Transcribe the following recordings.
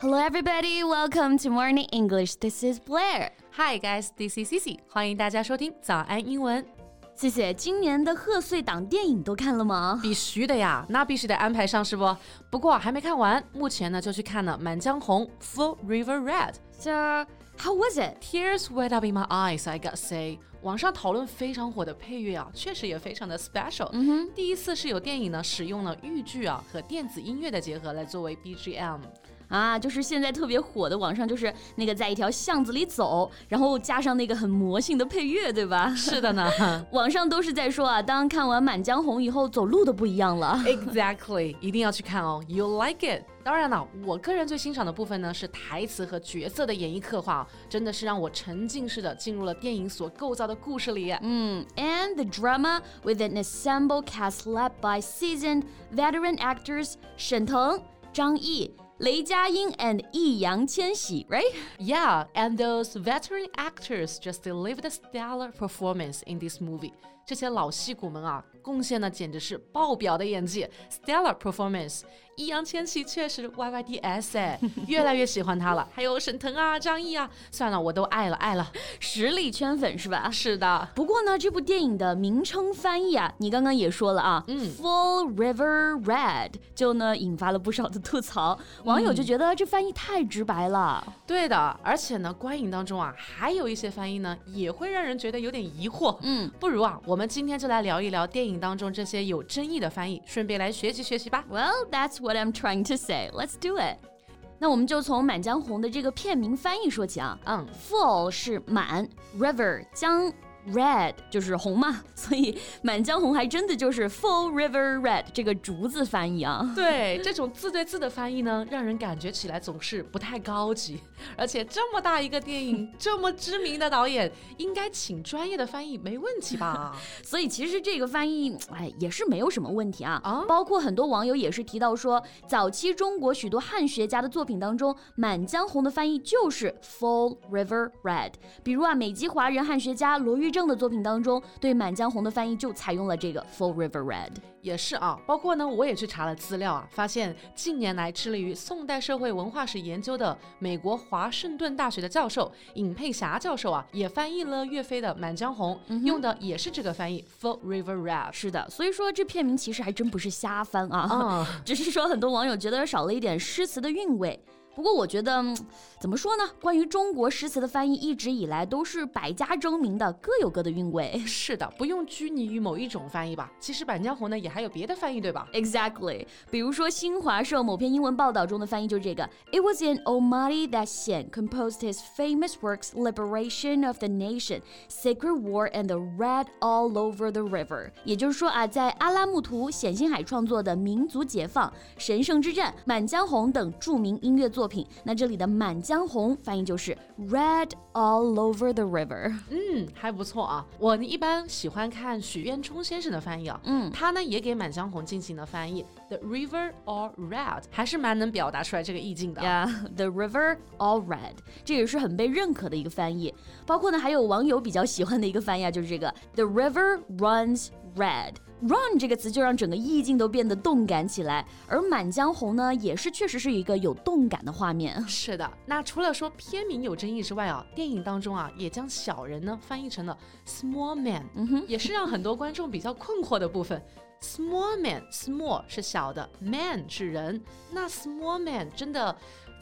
Hello, everybody. Welcome to Morning English. This is Blair. Hi, guys. This is Cici. 欢迎大家收听早安英文。谢谢。今年的贺岁档电影都看了吗？必须的呀，那必须得安排上，是不？不过还没看完，目前呢就去看了《满江红》（Full River Red）。So, how was it? Tears welled up in my eyes, I gotta say。 网上讨论非常火的配乐啊，确实也非常的 special。嗯哼，第一次是有电影呢使用了豫剧啊和电子音乐的结合来作为 BGM。啊，就是现在特别火的，网上就是那个在一条巷子里走，然后加上那个很魔性的配乐，对吧？是的呢，网上都是在说啊，当看完《满江红》以后，走路都不一样了。Exactly，一定要去看哦，You like it？当然了，我个人最欣赏的部分呢是台词和角色的演绎刻画，真的是让我沉浸式的进入了电影所构造的故事里。嗯，and the drama with an ensemble cast led by seasoned veteran actors 沈腾、张译。Lei Jiaying and Yi Yang right? Yeah, and those veteran actors just delivered a stellar performance in this movie. 这些老戏骨们啊，贡献的简直是爆表的演技，stellar performance。易烊千玺确实 YYDS 哎，越来越喜欢他了。还有沈腾啊、张译啊，算了，我都爱了爱了，实力圈粉是吧？是的。不过呢，这部电影的名称翻译啊，你刚刚也说了啊，嗯，Full River Red，就呢引发了不少的吐槽，网友就觉得这翻译太直白了。对的，而且呢，观影当中啊，还有一些翻译呢，也会让人觉得有点疑惑。嗯，不如啊，我们今天就来聊一聊电影当中这些有争议的翻译，顺便来学习学习吧。Well, that's what I'm trying to say. Let's do it. 那我们就从《满江红》的这个片名翻译说起啊。嗯，Full 是满，River 江。Red 就是红嘛，所以《满江红》还真的就是 Full River Red 这个竹字翻译啊。对，这种字对字的翻译呢，让人感觉起来总是不太高级。而且这么大一个电影，这么知名的导演，应该请专业的翻译没问题吧？所以其实这个翻译，哎，也是没有什么问题啊。啊，包括很多网友也是提到说，早期中国许多汉学家的作品当中，《满江红》的翻译就是 Full River Red。比如啊，美籍华人汉学家罗玉。正的作品当中，对《满江红》的翻译就采用了这个 Full River Red，也是啊。包括呢，我也去查了资料啊，发现近年来致力于宋代社会文化史研究的美国华盛顿大学的教授尹佩霞教授啊，也翻译了岳飞的《满江红》，用的也是这个翻译 Full River Red。是的，所以说这片名其实还真不是瞎翻啊，只是说很多网友觉得少了一点诗词的韵味。不过我觉得，怎么说呢？关于中国诗词的翻译，一直以来都是百家争鸣的，各有各的韵味。是的，不用拘泥于某一种翻译吧。其实《满江红》呢，也还有别的翻译，对吧？Exactly。比如说新华社某篇英文报道中的翻译就是这个：It was in Almaty that Xian composed his famous works "Liberation of the Nation," "Sacred War," and "The Red All Over the River." 也就是说啊，在阿拉木图冼星海创作的《民族解放》《神圣之战》《满江红》等著名音乐作。作品，那这里的《满江红》翻译就是 Red all over the river。嗯，还不错啊。我一般喜欢看许渊冲先生的翻译啊，嗯，他呢也给《满江红》进行了翻译，The river all red，还是蛮能表达出来这个意境的。Yeah，The river all red，这也是很被认可的一个翻译。包括呢，还有网友比较喜欢的一个翻译啊，就是这个 The river runs red。Run 这个词就让整个意境都变得动感起来，而《满江红》呢，也是确实是一个有动感的画面。是的，那除了说片名有争议之外啊，电影当中啊，也将小人呢翻译成了 small man，嗯哼，也是让很多观众比较困惑的部分。Small man，small 是小的，man 是人，那 small man 真的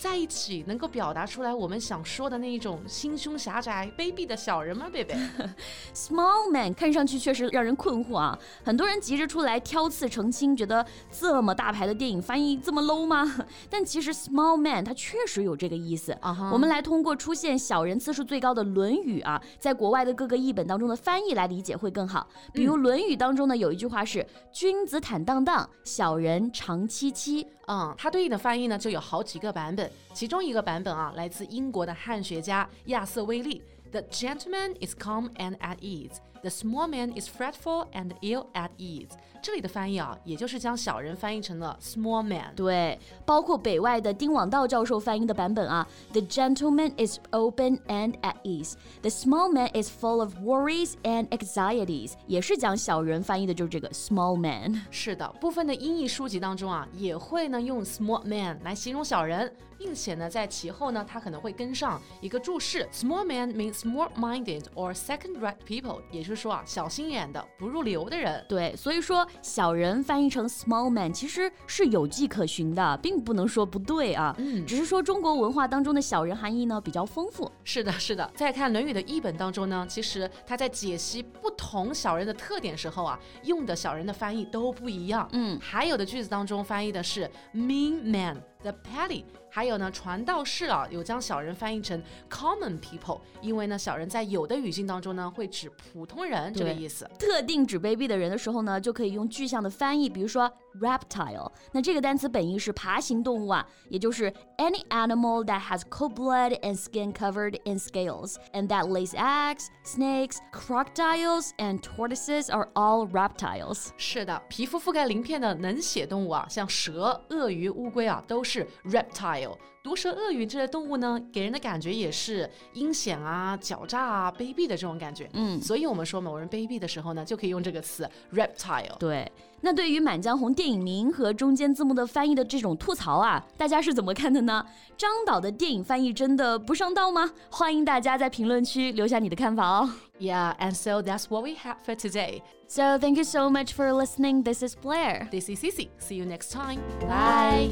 在一起能够表达出来我们想说的那一种心胸狭窄、卑鄙的小人吗，贝贝？Small man 看上去确实让人困惑啊，很多人急着出来挑刺澄清，觉得这么大牌的电影翻译这么 low 吗？但其实 small man 它确实有这个意思啊。我们来通过出现小人次数最高的《论语》啊，在国外的各个译本当中的翻译来理解会更好。比如《论语》当中呢，有一句话是。君子坦荡荡，小人长戚戚。嗯，它对应的翻译呢就有好几个版本，其中一个版本啊来自英国的汉学家亚瑟·威利。The gentleman is calm and at ease. The small man is fretful and ill at ease。这里的翻译啊，也就是将小人翻译成了 small man。对，包括北外的丁广道教授翻译的版本啊，The gentleman is open and at ease. The small man is full of worries and anxieties，也是讲小人翻译的就是这个 small man。是的，部分的英译书籍当中啊，也会呢用 small man 来形容小人，并且呢在其后呢，它可能会跟上一个注释，small man means small-minded or second-rate people，也就是说啊，小心眼的、不入流的人。对，所以说小人翻译成 small man 其实是有迹可循的，并不能说不对啊。嗯，只是说中国文化当中的小人含义呢比较丰富。是的，是的。再看《论语》的译本当中呢，其实他在解析不同小人的特点时候啊，用的小人的翻译都不一样。嗯，还有的句子当中翻译的是 mean man。The petty，还有呢，传道士啊，有将小人翻译成 common people，因为呢，小人在有的语境当中呢，会指普通人这个意思。特定指卑鄙的人的时候呢，就可以用具象的翻译，比如说 reptile。那这个单词本意是爬行动物啊，也就是 any animal that has cold blood and skin covered in scales and that lays eggs. Snakes, crocodiles, and tortoises are all reptiles. 是的，皮肤覆盖鳞片的冷血动物啊，像蛇、鳄鱼、乌龟啊，都是。是 reptile， 毒蛇、鳄鱼这些动物呢，给人的感觉也是阴险啊、狡诈啊、卑鄙的这种感觉。嗯，所以我们说某人卑鄙的时候呢，就可以用这个词 reptile。对，那对于《满江红》电影名和中间字幕的翻译的这种吐槽啊，大家是怎么看的呢？张导的电影翻译真的不上道吗？欢迎大家在评论区留下你的看法哦。Yeah, and so that's what we have for today. So thank you so much for listening. This is Blair. This is Cici. See you next time. Bye.